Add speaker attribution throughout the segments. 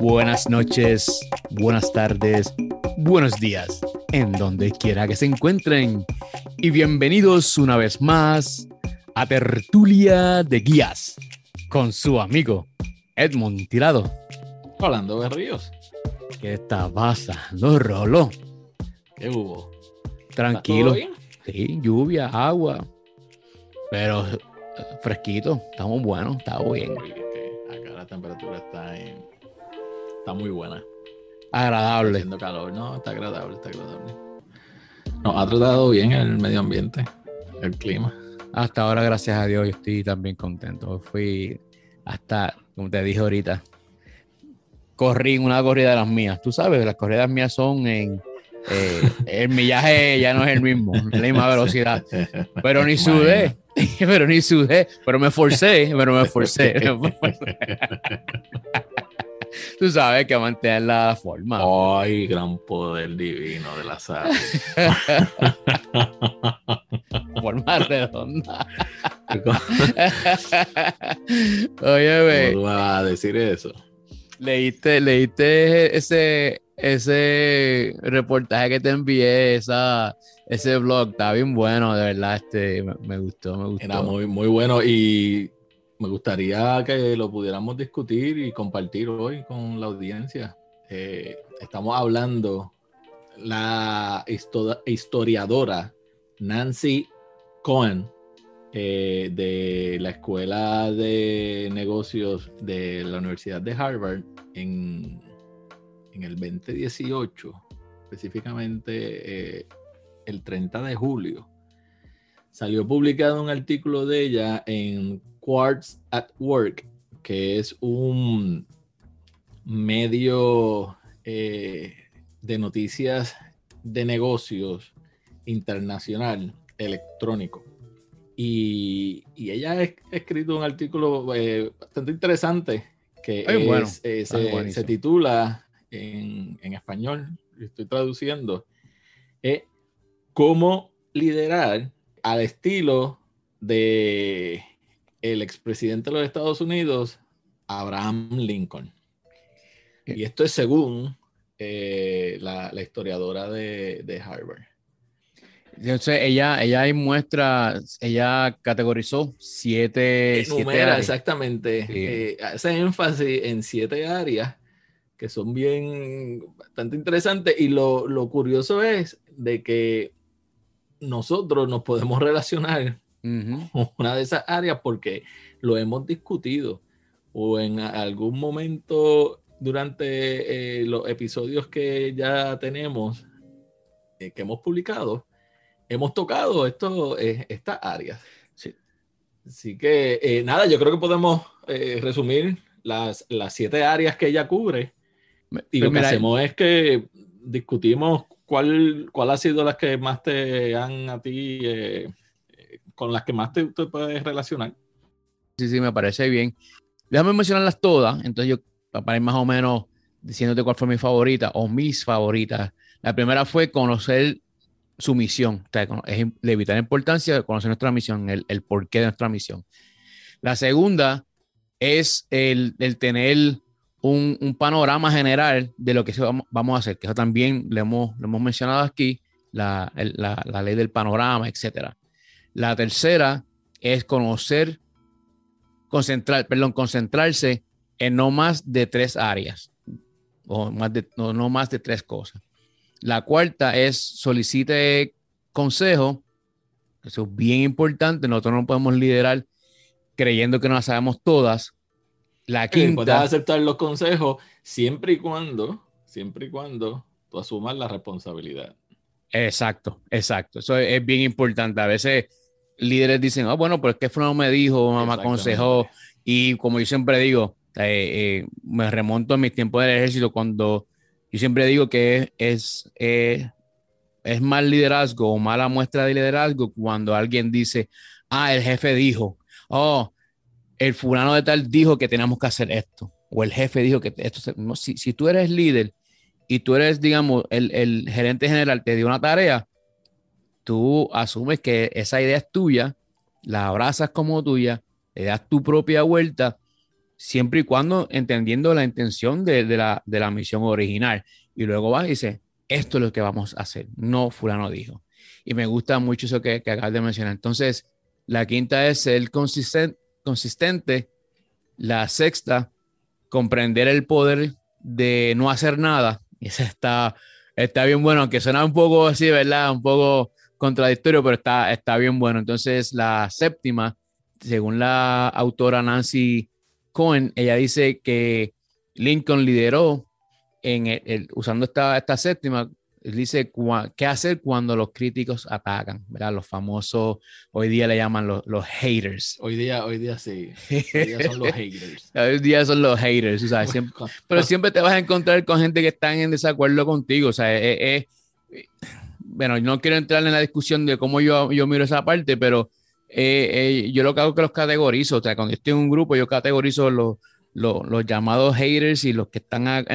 Speaker 1: buenas noches, buenas tardes, buenos días, en donde quiera que se encuentren. Y bienvenidos una vez más a Tertulia de Guías con su amigo Edmond Tirado.
Speaker 2: Hablando Berríos.
Speaker 1: ¿Qué está pasando, Rolo?
Speaker 2: ¿Qué hubo?
Speaker 1: Tranquilo. Sí, lluvia, agua. Pero eh, fresquito, estamos buenos, está bien.
Speaker 2: Acá la temperatura está, está muy buena.
Speaker 1: Agradable.
Speaker 2: Está haciendo calor, no, está agradable, está agradable. Nos ha tratado bien el medio ambiente, el clima.
Speaker 1: Hasta ahora, gracias a Dios, yo estoy también contento. Fui hasta, como te dije ahorita, corrí una corrida de las mías. Tú sabes, las corridas mías son en eh, el millaje ya no es el mismo, la misma velocidad. Pero ni sudé, pero ni sudé, pero me forcé, pero me forcé. Tú sabes que mantener la forma.
Speaker 2: Ay, gran poder divino de la sal.
Speaker 1: forma redonda. Oye, ve.
Speaker 2: ¿Cómo vas a decir eso?
Speaker 1: Leíste, leíste ese, ese reportaje que te envié, esa, ese blog, está bien bueno, de verdad, este, me, gustó, me gustó.
Speaker 2: Era muy, muy bueno y me gustaría que lo pudiéramos discutir y compartir hoy con la audiencia. Eh, estamos hablando la historiadora Nancy Cohen eh, de la Escuela de Negocios de la Universidad de Harvard en, en el 2018, específicamente eh, el 30 de julio. Salió publicado un artículo de ella en Quartz at Work, que es un medio eh, de noticias de negocios internacional electrónico. Y, ella ha escrito un artículo eh, bastante interesante que eh, se, titula en, español, estoy traduciendo, es cómo liderar al estilo de el expresidente de los Estados Unidos, Abraham Lincoln. Y esto es según eh, la, historiadora de Harvard.
Speaker 1: Entonces, ella, ella muestra, ella categorizó siete.
Speaker 2: Enumera, exactamente. Eh, hace énfasis en siete áreas que son bien bastante interesantes. Y lo, curioso es de que nosotros nos podemos relacionar una de esas áreas porque lo hemos discutido o en algún momento durante eh, los episodios que ya tenemos, eh, que hemos publicado, hemos tocado esto, eh, estas áreas. Sí. Así que nada, yo creo que podemos resumir las, las, siete áreas que ella cubre. Y lo que hacemos es que discutimos cuál, cuál ha sido las que más te han a ti, con las que más te, te, puedes relacionar.
Speaker 1: Sí, sí, me parece bien. Déjame mencionarlas todas, entonces yo, para ir más o menos diciéndote cuál fue mi favorita o mis favoritas. La primera fue conocer su misión, es de vital importancia conocer nuestra misión, el, porqué de nuestra misión. La segunda es el, tener un, panorama general de lo que vamos, a hacer, que eso también lo hemos, mencionado aquí, la, la, la, ley del panorama, etc. La tercera es conocer, concentrar, perdón, concentrarse en no más de tres áreas, o más de, no, no más de tres cosas. La cuarta es solicite consejo. Eso es bien importante. Nosotros no podemos liderar creyendo que no las sabemos todas. La quinta.
Speaker 2: Puedes aceptar los consejos siempre y cuando, siempre y cuando tú asumas la responsabilidad.
Speaker 1: Exacto, exacto. Eso es, bien importante. A veces líderes dicen, oh, bueno, pero es que no me dijo, me aconsejó. Y como yo siempre digo, eh, eh, me remonto a mis tiempos del ejército cuando yo siempre digo que es, es, mal liderazgo o mala muestra de liderazgo cuando alguien dice, ah, el jefe dijo, oh, el fulano de tal dijo que tenemos que hacer esto, o el jefe dijo que esto, no, si, si tú eres líder y tú eres, digamos, el, el gerente general te dio una tarea, tú asumes que esa idea es tuya, la abrazas como tuya, le das tu propia vuelta siempre y cuando entendiendo la intención de, la, de la misión original. Y luego va y dice, esto es lo que vamos a hacer, no fulano dijo. Y me gusta mucho eso que, que acabas de mencionar. Entonces, la quinta es ser consistente, consistente. La sexta, comprender el poder de no hacer nada. Y esa está, está bien bueno, aunque suena un poco así, ¿verdad? Un poco contradictorio, pero está, está bien bueno. Entonces, la séptima, según la autora Nancy Cohen, ella dice que Lincoln lideró en el, usando esta, esta séptima, dice qué hacer cuando los críticos atacan, ¿verdad? Los famosos, hoy día le llaman los, los haters.
Speaker 2: Hoy día, hoy día sí. Hoy día son los haters.
Speaker 1: hoy día son los haters, ¿sabes? pero siempre te vas a encontrar con gente que están en desacuerdo contigo, o sea, es, bueno, no quiero entrar en la discusión de cómo yo, yo miro esa parte, pero eh, eh, yo lo que hago es que los categorizo, o sea, cuando estoy en un grupo, yo categorizo los, los, llamados haters y los que están en,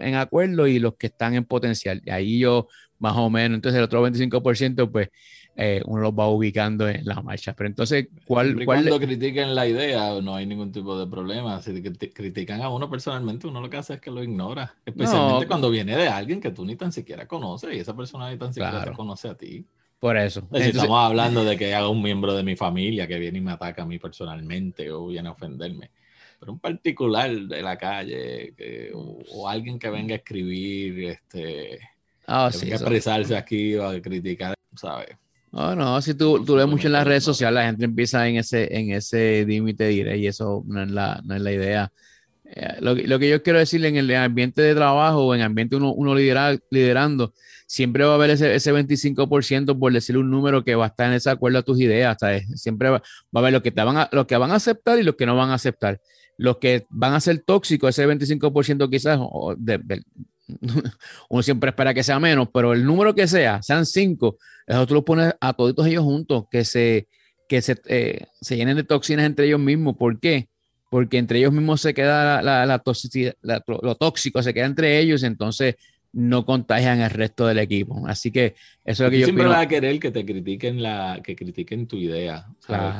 Speaker 1: en, acuerdo y los que están en potencial. Y ahí yo, más o menos, entonces el otro 25%, pues eh, uno los va ubicando en la marcha. Pero entonces, ¿cuál? cuál
Speaker 2: cuando critiquen la idea, no hay ningún tipo de problema. Si critican a uno personalmente, uno lo que hace es que lo ignora. Especialmente cuando viene de alguien que tú ni tan siquiera conoces y esa persona ni tan siquiera te conoce a ti.
Speaker 1: Por eso.
Speaker 2: estamos hablando de que haga un miembro de mi familia que viene y me ataca a mí personalmente o viene a ofenderme. Pero un particular de la calle o, alguien que venga a escribir, este,
Speaker 1: oh,
Speaker 2: que venga a expresarse aquí o a criticar, ¿sabes?
Speaker 1: No, no, si tú, tú ves mucho en las redes sociales, la gente empieza en ese, en ese límite diré y eso no es la, no es la idea. Eh, lo, lo, que yo quiero decirle en el ambiente de trabajo o en ambiente uno, uno liderando, siempre va a haber ese, ese 25% por decir un número que va a estar en ese acuerdo a tus ideas. ¿sabes? Siempre va, a haber los que, te van a, los que van a aceptar y los que no van a aceptar. Los que van a ser tóxicos, ese 25% quizás, uno siempre espera que sea menos, pero el número que sea, sean cinco, eso tú lo pones a todos ellos juntos, que se, que se, eh, se llenen de toxinas entre ellos mismos. ¿Por qué? Porque entre ellos mismos se queda la, la, toxicidad, lo tóxico, se queda entre ellos, entonces no contagian el resto del equipo. Así que eso es lo que yo
Speaker 2: siempre vas a querer que te critiquen la, que critiquen tu idea.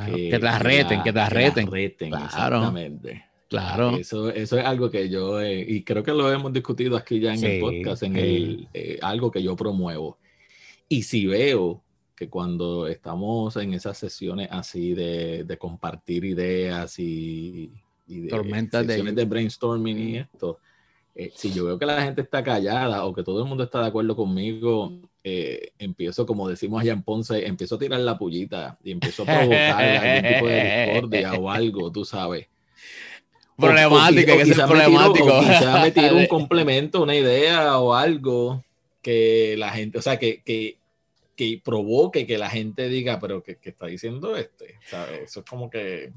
Speaker 1: que, te la reten, que te la reten.
Speaker 2: claro. Exactamente. Claro. Eso, eso es algo que yo, y creo que lo hemos discutido aquí ya en el podcast, en el, eh, algo que yo promuevo. Y si veo que cuando estamos en esas sesiones así de, de compartir ideas y, y de sesiones de brainstorming y esto, eh, si yo veo que la gente está callada o que todo el mundo está de acuerdo conmigo, eh, empiezo, como decimos allá en Ponce, empiezo a tirar la pullita y empiezo a provocar algún tipo de discordia o algo, tú sabes.
Speaker 1: Problemático, hay que ser problemático.
Speaker 2: o quizá me tiro un complemento, una idea o algo que la gente, o sea, que, que, que provoque que la gente diga, pero ¿qué, está diciendo este? Eso es como que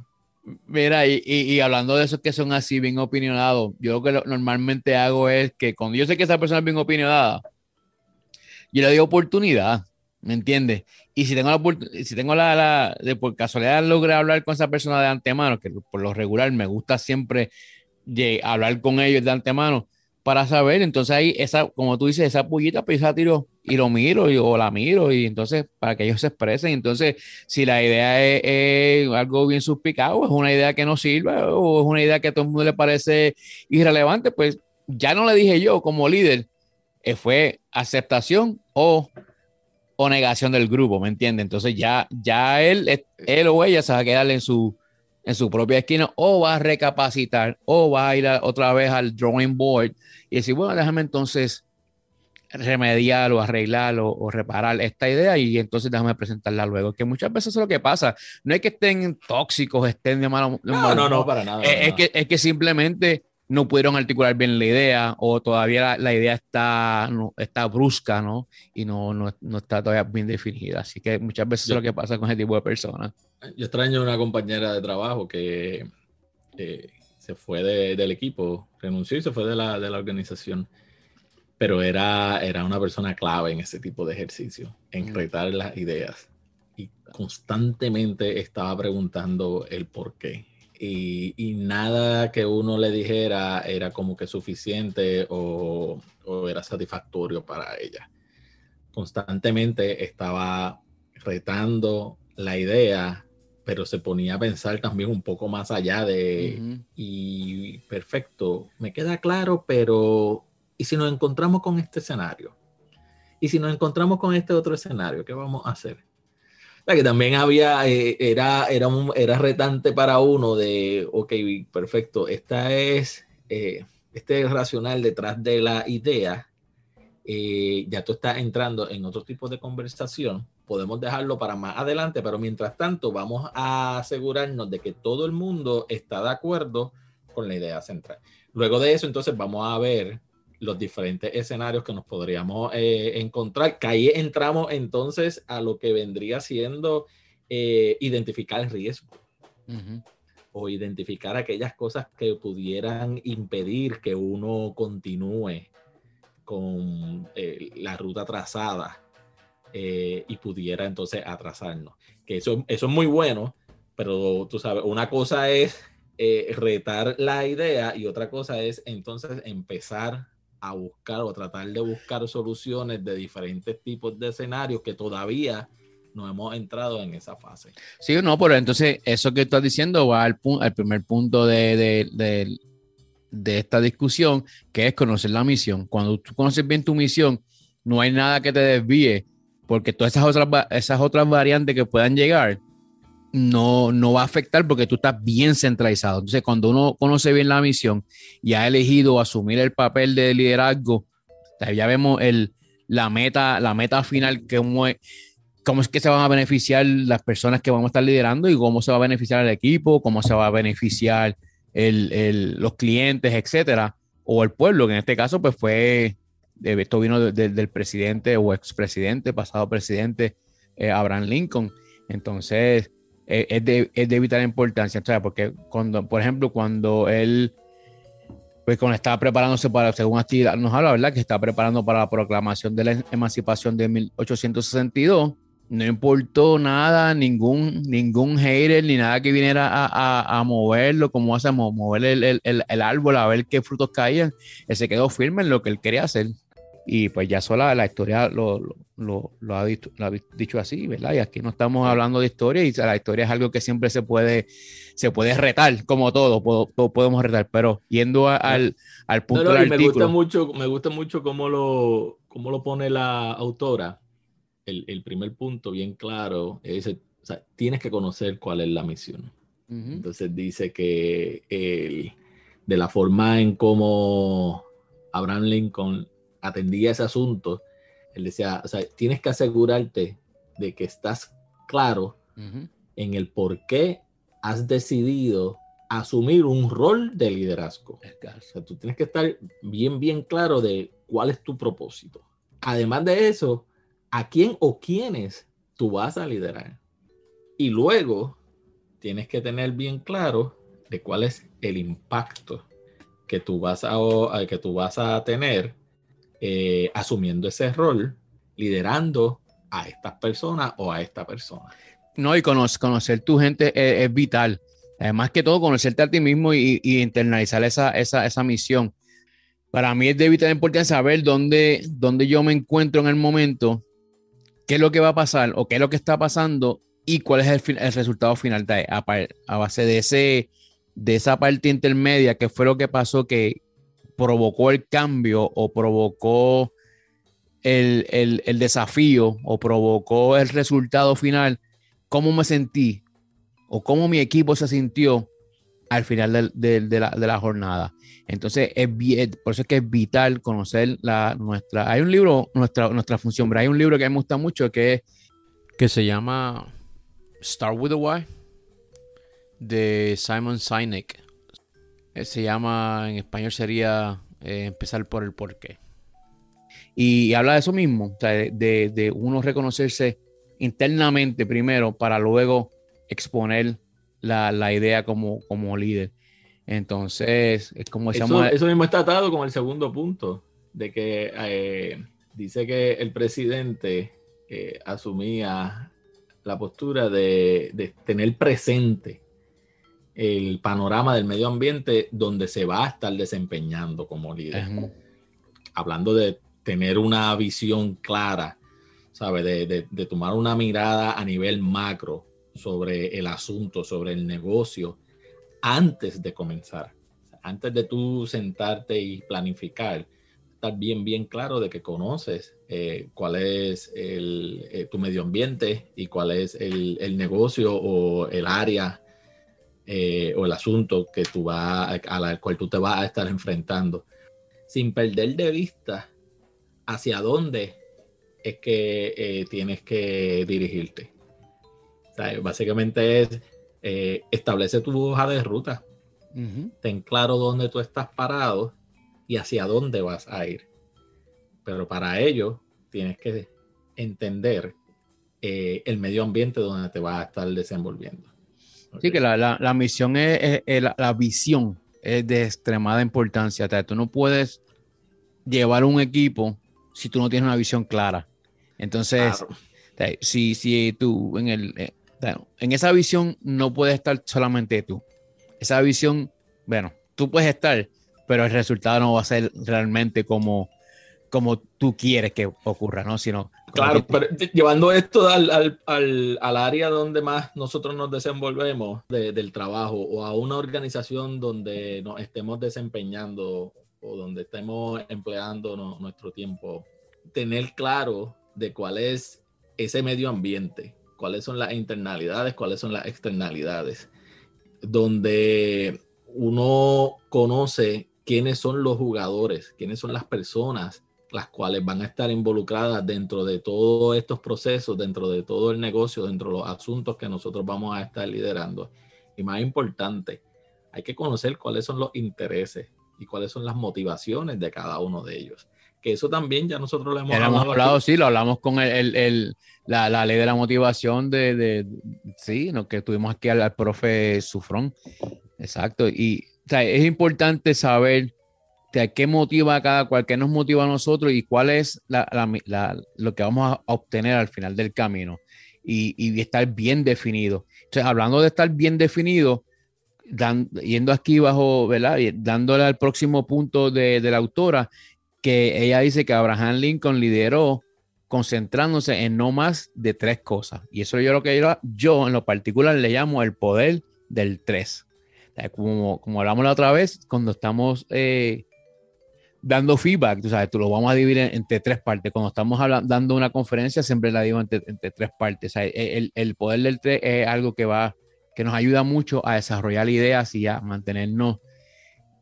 Speaker 1: Mira, y, y, hablando de esos que son así bien opinionados, yo lo que normalmente hago es que cuando yo sé que esa persona es bien opinionada, yo le doy oportunidad, ¿me entiendes? Y si tengo la si tengo la, la, de por casualidad logré hablar con esa persona de antemano, que por lo regular me gusta siempre hablar con ellos de antemano, para saber, entonces ahí esa, como tú dices, esa pullita, pues esa tiro y lo miro y, o la miro y entonces para que ellos se expresen. Entonces, si la idea es, algo bien suspicado, es una idea que no sirve o es una idea que a todo el mundo le parece irrelevante, pues ya no le dije yo como líder, eh, fue aceptación o, o negación del grupo, ¿me entiende? Entonces ya, ya él, él o ella se va a quedar en su, en su propia esquina o va a recapacitar o va a ir otra vez al drawing board y decir, bueno, déjame entonces remediar o arreglar o, reparar esta idea y entonces déjame presentarla luego. Que muchas veces es lo que pasa. No es que estén tóxicos, estén de malo.
Speaker 2: no, no, no, para nada.
Speaker 1: Es, Que, es que simplemente no pudieron articular bien la idea o todavía la, idea está, no, está brusca, ¿no? Y no, no, no, está todavía bien definida. Así que muchas veces es lo que pasa con ese tipo de personas.
Speaker 2: Yo extraño una compañera de trabajo que se fue del equipo, renunció y se fue de la, de la organización pero era, era una persona clave en ese tipo de ejercicio, en mm. retar las ideas. Y constantemente estaba preguntando el por qué. Y, y, nada que uno le dijera era como que suficiente o, o era satisfactorio para ella. Constantemente estaba retando la idea, pero se ponía a pensar también un poco más allá de, y perfecto, me queda claro, pero ¿y si nos encontramos con este escenario? ¿Y si nos encontramos con este otro escenario? ¿Qué vamos a hacer? Que también había, eh, era, era, era retante para uno de, ok, perfecto, esta es, eh, este es racional detrás de la idea, eh, ya tú estás entrando en otro tipo de conversación, podemos dejarlo para más adelante, pero mientras tanto vamos a asegurarnos de que todo el mundo está de acuerdo con la idea central. Luego de eso, entonces vamos a ver los diferentes escenarios que nos podríamos eh, encontrar, que ahí entramos entonces a lo que vendría siendo eh, identificar el riesgo. O identificar aquellas cosas que pudieran impedir que uno continúe con eh, la ruta trazada y pudiera entonces atrasarnos. Que eso, eso es muy bueno, pero tú sabes, una cosa es eh, retar la idea y otra cosa es entonces empezar a buscar o tratar de buscar soluciones de diferentes tipos de escenarios que todavía no hemos entrado en esa fase.
Speaker 1: Sí, no, pero entonces eso que estás diciendo va al, al primer punto de, de, de, esta discusión, que es conocer la misión. Cuando tú conoces bien tu misión, no hay nada que te desvíe porque todas esas otras, esas otras variantes que puedan llegar no, no va a afectar porque tú estás bien centralizado. Entonces, cuando uno conoce bien la misión y ha elegido asumir el papel de liderazgo, ya vemos el, la, meta, la meta final, que cómo es que se van a beneficiar las personas que vamos a estar liderando y cómo se va a beneficiar el equipo, cómo se va a beneficiar el, los clientes, etcétera, o el pueblo, que en este caso pues fue esto vino del presidente o expresidente, pasado presidente eh, Abraham Lincoln. Entonces, eh, es, de, es, de, vital importancia, porque cuando, por ejemplo, cuando él, pues cuando estaba preparándose para, según aquí nos habla, ¿verdad? Que estaba preparando para la proclamación de la emancipación de 1862, no importó nada, ningún, ningún hater ni nada que viniera a, a, moverlo, como hacemos, mover el, el, el, árbol a ver qué frutos caían. Él se quedó firme en lo que él quería hacer. Y pues ya sola la historia lo, lo, lo, ha, dicho, lo ha, dicho, así, ¿verdad? Y aquí no estamos hablando de historia y la historia es algo que siempre se puede, se puede retar, como todo, podemos retar, pero yendo al, al, punto
Speaker 2: del artículo. Me gusta mucho, me gusta mucho cómo lo, cómo lo pone la autora. El, el primer punto bien claro es, o sea, tienes que conocer cuál es la misión. Entonces dice que el, de la forma en cómo Abraham Lincoln atendía ese asunto, él decía, o sea, tienes que asegurarte de que estás claro en el por qué has decidido asumir un rol de liderazgo. O sea, tú tienes que estar bien, bien claro de cuál es tu propósito. Además de eso, a quién o quiénes tú vas a liderar. Y luego tienes que tener bien claro de cuál es el impacto que tú vas a, que tú vas a tener eh, asumiendo ese rol, liderando a estas personas o a esta persona.
Speaker 1: No, y conocer, tu gente es, vital. Además que todo, conocerte a ti mismo y, internalizar esa, esa, esa, misión. Para mí es de vital importancia saber dónde, dónde yo me encuentro en el momento, qué es lo que va a pasar o qué es lo que está pasando y cuál es el, el resultado final de, a, a, base de, ese, de esa parte intermedia, que fue lo que pasó que, provocó el cambio o provocó el, desafío o provocó el resultado final, cómo me sentí o cómo mi equipo se sintió al final de, la, jornada. Entonces, es por eso es que es vital conocer la, nuestra... Hay un libro, nuestra, nuestra función, pero hay un libro que me gusta mucho que, que se llama Start with a Why, de Simon Sinek. Eh, se llama, en español sería eh, empezar por el porqué. Y, habla de eso mismo, de, uno reconocerse internamente primero para luego exponer la, idea como, como líder. Entonces, es como
Speaker 2: eso, eso mismo está atado con el segundo punto, de que eh, dice que el presidente asumía la postura de, de, tener presente el panorama del medio ambiente donde se va a estar desempeñando como líder. Hablando de tener una visión clara, ¿sabe? De, tomar una mirada a nivel macro sobre el asunto, sobre el negocio, antes de comenzar. Antes de tú sentarte y planificar, estar bien, bien claro de que conoces eh, cuál es el, eh, tu medio ambiente y cuál es el, el negocio o el área eh, o el asunto que tú vas, a la cual tú te vas a estar enfrentando, sin perder de vista hacia dónde es que eh, tienes que dirigirte. básicamente es eh, establece tu hoja de ruta. Ten claro dónde tú estás parado y hacia dónde vas a ir. Pero para ello tienes que entender el medio ambiente donde te vas a estar desenvolviendo.
Speaker 1: Sí, que la, misión es, la, visión es de extremada importancia. tú no puedes llevar un equipo si tú no tienes una visión clara. Entonces, si, si tú en, el, eh, en esa visión no puedes estar solamente tú. Esa visión, bueno, tú puedes estar, pero el resultado no va a ser realmente como, como tú quieres que ocurra, ¿no? Sino
Speaker 2: Claro, pero llevando esto al, área donde más nosotros nos desenvolvemos del trabajo o a una organización donde nos estemos desempeñando o donde estemos empleando nuestro tiempo, tener claro de cuál es ese medio ambiente, cuáles son las internalidades, cuáles son las externalidades, donde uno conoce quiénes son los jugadores, quiénes son las personas las cuales van a estar involucradas dentro de todos estos procesos, dentro de todo el negocio, dentro de los asuntos que nosotros vamos a estar liderando. Y más importante, hay que conocer cuáles son los intereses y cuáles son las motivaciones de cada uno de ellos. Que eso también ya nosotros lo hemos,
Speaker 1: hablado. sí, lo hablamos con el, la, ley de la motivación de, sí, no, que tuvimos aquí al, profe Sufrón. Exacto. Y es importante saber qué motiva a cada cual, qué nos motiva a nosotros y cuál es lo que vamos a obtener al final del camino y, estar bien definido. Entonces, hablando de estar bien definido, yendo aquí bajo, ¿verdad? dándole al próximo punto de, la autora, que ella dice que Abraham Lincoln lideró concentrándose en no más de tres cosas. Y eso yo lo que yo, yo en lo particular le llamo el poder del tres. Como, como hablamos la otra vez, cuando estamos eh, dando feedback, tú sabes, tú lo vamos a dividir entre tres partes. Cuando estamos hablando, dando una conferencia, siempre la digo entre, tres partes. el, el, poder del tres es algo que va, que nos ayuda mucho a desarrollar ideas y a mantenernos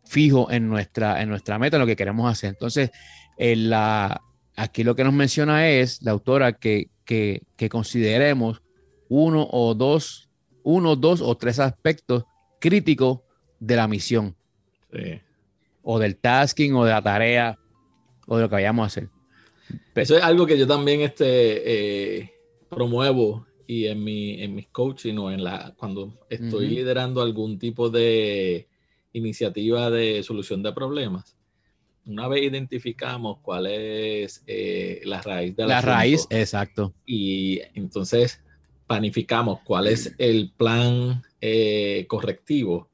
Speaker 1: fijos en nuestra, en nuestra meta, en lo que queremos hacer. Entonces, en la, aquí lo que nos menciona es la autora que, que, que consideremos uno o dos, uno, dos o tres aspectos críticos de la misión. Sí o del tasking o de la tarea o de lo que vayamos a hacer.
Speaker 2: Eso es algo que yo también este, eh, promuevo y en, mi, en mis coaching o en la, cuando estoy liderando algún tipo de iniciativa de solución de problemas. Una vez identificamos cuál es eh, la raíz de
Speaker 1: la raíz, exacto.
Speaker 2: Y entonces planificamos cuál es el plan eh, correctivo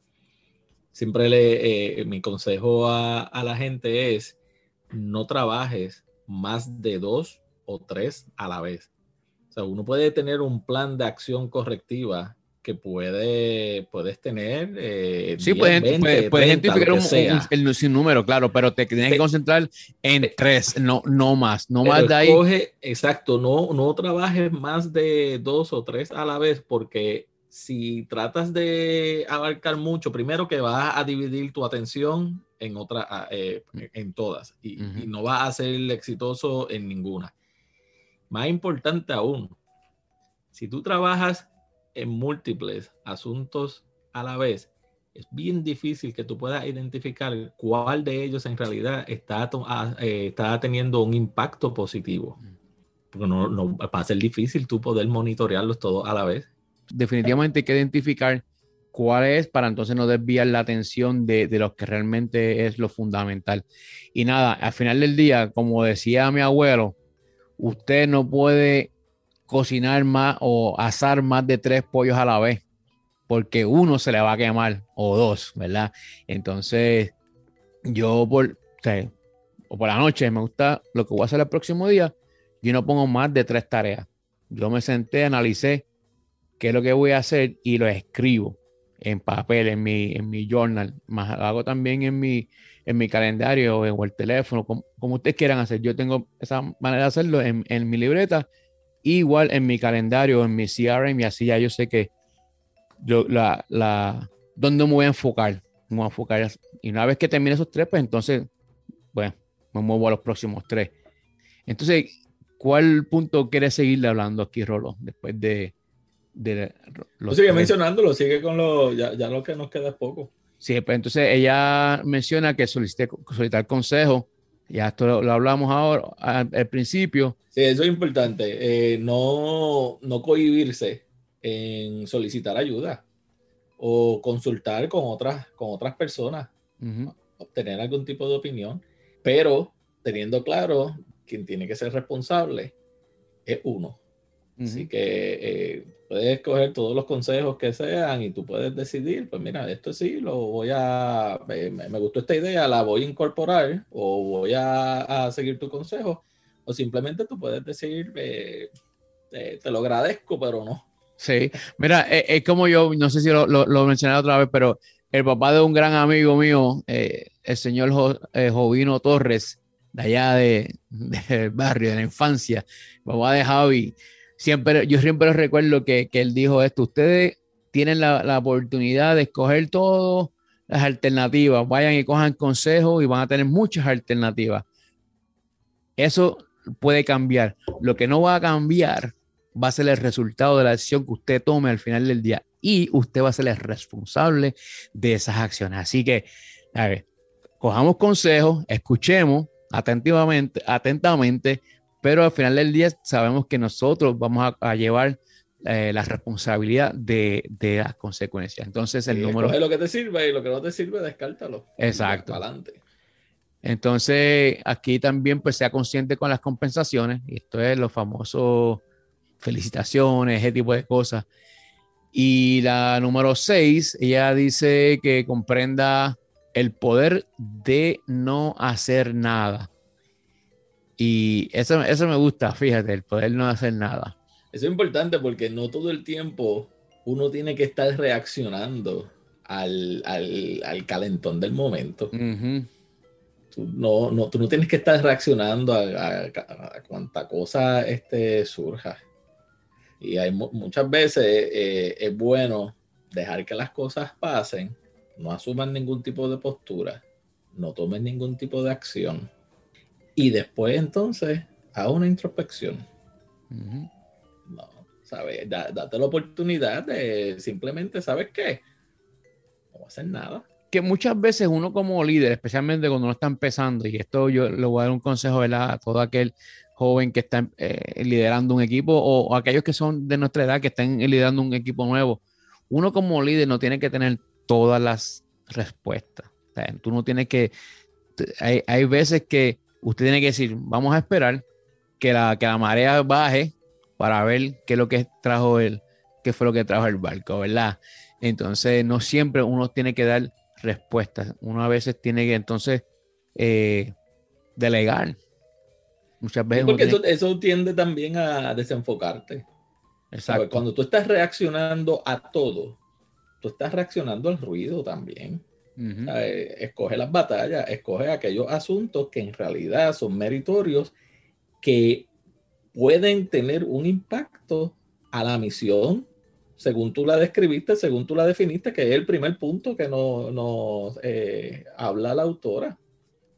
Speaker 2: siempre le, eh, mi consejo a, la gente es no trabajes más de dos o tres a la vez. O sea, uno puede tener un plan de acción correctiva que puede, puedes tener.
Speaker 1: Eh, sí, puedes, identificar un, el sin número, claro, pero te tienes que concentrar en tres, no, no más, no más de ahí.
Speaker 2: exacto, no, no trabajes más de dos o tres a la vez porque si tratas de abarcar mucho, primero que vas a dividir tu atención en otra, ah, eh, en todas y, no vas a ser exitoso en ninguna. Más importante aún, si tú trabajas en múltiples asuntos a la vez, es bien difícil que tú puedas identificar cuál de ellos en realidad está, ah, eh, está teniendo un impacto positivo. Porque no, no, va a ser difícil tú poder monitorearlos todos a la vez
Speaker 1: definitivamente hay que identificar cuál es para entonces no desviar la atención de, de lo que realmente es lo fundamental. Y nada, al final del día, como decía mi abuelo, usted no puede cocinar más o asar más de tres pollos a la vez, porque uno se le va a quemar o dos, ¿verdad? Entonces, yo por, por la noche me gusta lo que voy a hacer el próximo día, yo no pongo más de tres tareas. Yo me senté, analicé qué es lo que voy a hacer y lo escribo en papel, en mi, en mi journal, más lo hago también en mi, en mi calendario o el teléfono, como, ustedes quieran hacer. Yo tengo esa manera de hacerlo en, en mi libreta, igual en mi calendario, en mi CRM, y así ya yo sé que yo, la, la, dónde me voy a enfocar. Me voy a enfocar. Y una vez que termine esos tres, pues entonces, bueno, me muevo a los próximos tres. Entonces, ¿cuál punto quieres seguirle hablando aquí, Rolo? Después de, de
Speaker 2: los sigue mencionándolo, sigue con lo, ya, ya, lo que nos queda es poco.
Speaker 1: Sí, pues entonces ella menciona que solicite, solicitar consejo. Ya esto lo, hablamos ahora al, principio.
Speaker 2: Sí, eso es importante. Eh, no, no cohibirse en solicitar ayuda o consultar con otras, con otras personas, obtener algún tipo de opinión, pero teniendo claro quien tiene que ser responsable es uno. Así que eh, puedes coger todos los consejos que sean y tú puedes decidir, pues mira, esto sí, lo voy a, me, me gustó esta idea, la voy a incorporar o voy a, a seguir tu consejo, o simplemente tú puedes decir, eh, te, lo agradezco, pero no.
Speaker 1: Sí, mira, eh, es, como yo, no sé si lo, lo, mencioné otra vez, pero el papá de un gran amigo mío, el señor Jovino Torres, de allá de, del barrio, de la infancia, papá de Javi, siempre, yo siempre recuerdo que, que él dijo esto, ustedes tienen la, la, oportunidad de escoger todas las alternativas, vayan y cojan consejos y van a tener muchas alternativas. Eso puede cambiar. Lo que no va a cambiar va a ser el resultado de la decisión que usted tome al final del día y usted va a ser el responsable de esas acciones. Así que, a ver, cojamos consejos, escuchemos atentamente, atentamente, pero al final del día sabemos que nosotros vamos a, llevar eh, la responsabilidad de, de, las consecuencias. Entonces, el número.
Speaker 2: lo que te sirve y lo que no te sirve, descártalo.
Speaker 1: Exacto. Adelante. Entonces, aquí también pues sea consciente con las compensaciones, y esto es lo famoso felicitaciones, ese tipo de cosas. Y la número seis, ella dice que comprenda el poder de no hacer nada. Y eso, eso me gusta, fíjate, el poder no hacer nada.
Speaker 2: Eso es importante porque no todo el tiempo uno tiene que estar reaccionando al, calentón del momento. tú, no, no, tú no tienes que estar reaccionando a, cuanta cosa este, surja. Y hay muchas veces eh, es bueno dejar que las cosas pasen, no asuman ningún tipo de postura, no tomen ningún tipo de acción y después entonces a una introspección. No, ¿sabes? date la oportunidad de simplemente, ¿sabes qué? No va a hacer nada.
Speaker 1: Que muchas veces uno como líder, especialmente cuando uno está empezando, y esto yo le voy a dar un consejo a todo aquel joven que está eh, liderando un equipo o, aquellos que son de nuestra edad que están liderando un equipo nuevo, uno como líder no tiene que tener todas las respuestas. tú no tienes que... Hay, hay veces que usted tiene que decir, vamos a esperar que la, que la marea baje para ver qué es lo que trajo el, qué fue lo que trajo el barco, ¿verdad? Entonces, no siempre uno tiene que dar respuestas. Uno a veces tiene que entonces eh, delegar.
Speaker 2: Muchas veces. porque eso, tiende también a desenfocarte. Exacto. Cuando tú estás reaccionando a todo, tú estás reaccionando al ruido también. Escoge las batallas, escoge aquellos asuntos que en realidad son meritorios, que pueden tener un impacto a la misión, según tú la describiste, según tú la definiste, que es el primer punto que nos no, eh, habla la autora.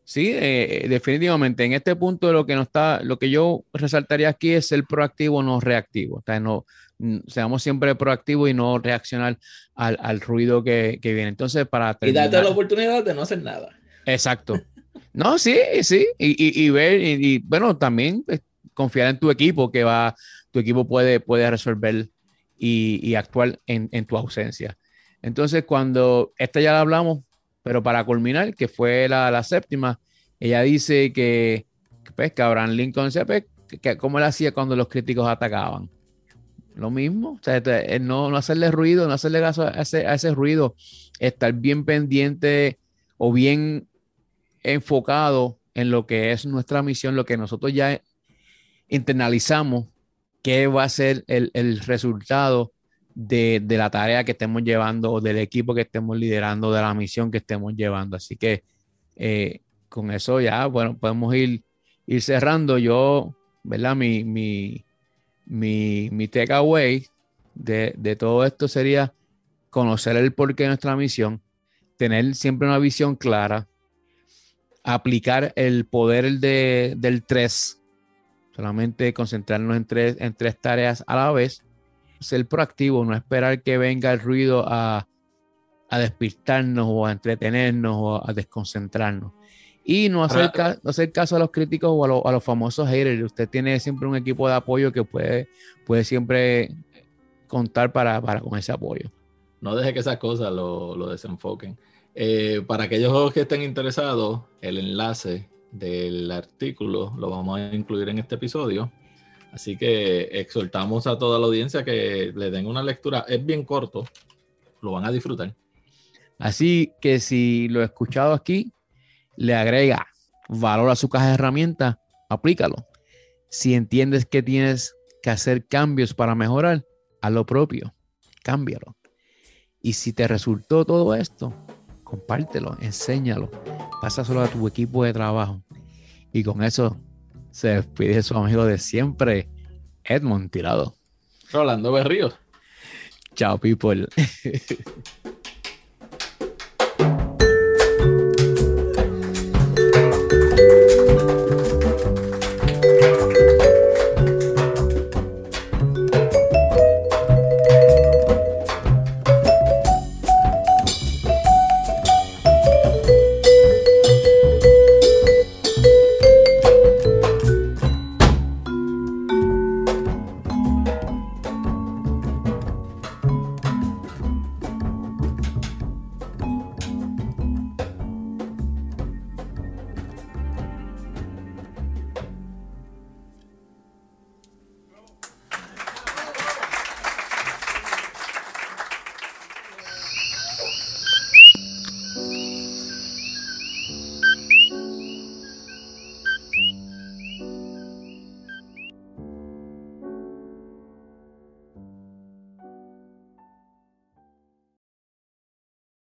Speaker 1: Sí, eh, definitivamente. En este punto lo que no está, lo que yo resaltaría aquí es el proactivo, no reactivo. O sea, no, seamos siempre proactivos y no reaccionar al, ruido que, viene. Entonces, para
Speaker 2: Y darte la oportunidad de no hacer nada.
Speaker 1: Exacto. No, sí, sí. Y, ver, y, bueno, también pues, confiar en tu equipo, que va, tu equipo puede, puede resolver y, actuar en, tu ausencia. Entonces, cuando esta ya la hablamos, pero para culminar, que fue la, séptima, ella dice que, pues, que Abraham Lincoln, pues, que, cómo él hacía cuando los críticos atacaban lo mismo, o sea, este, no, no, hacerle ruido, no hacerle caso a ese, a ese, ruido, estar bien pendiente o bien enfocado en lo que es nuestra misión, lo que nosotros ya internalizamos, qué va a ser el, el resultado de, la tarea que estemos llevando o del equipo que estemos liderando, de la misión que estemos llevando. Así que eh, con eso ya, bueno, podemos ir, ir cerrando. Yo, ¿verdad? Mi, mi, mi, mi takeaway de, de todo esto sería conocer el porqué de nuestra misión, tener siempre una visión clara, aplicar el poder de, del 3, solamente concentrarnos en tres, en tres tareas a la vez, ser proactivo, no esperar que venga el ruido a, a despistarnos o a entretenernos o a desconcentrarnos. Y no hacer, no hacer caso a los críticos o a, los famosos haters. Usted tiene siempre un equipo de apoyo que puede, puede siempre contar para, para con ese apoyo.
Speaker 2: No deje que esas cosas lo, lo desenfoquen. Eh, para aquellos que estén interesados, el enlace del artículo lo vamos a incluir en este episodio. Así que exhortamos a toda la audiencia que le den una lectura. Es bien corto, lo van a disfrutar.
Speaker 1: Así que si lo he escuchado aquí, le agrega valor a su caja de herramientas, aplícalo. Si entiendes que tienes que hacer cambios para mejorar, haz lo propio, cámbialo. Y si te resultó todo esto, compártelo, enséñalo, pásaselo a tu equipo de trabajo. Y con eso se despide su amigo de siempre, Edmond Tirado.
Speaker 2: Rolando Berrío.
Speaker 1: Chao, people.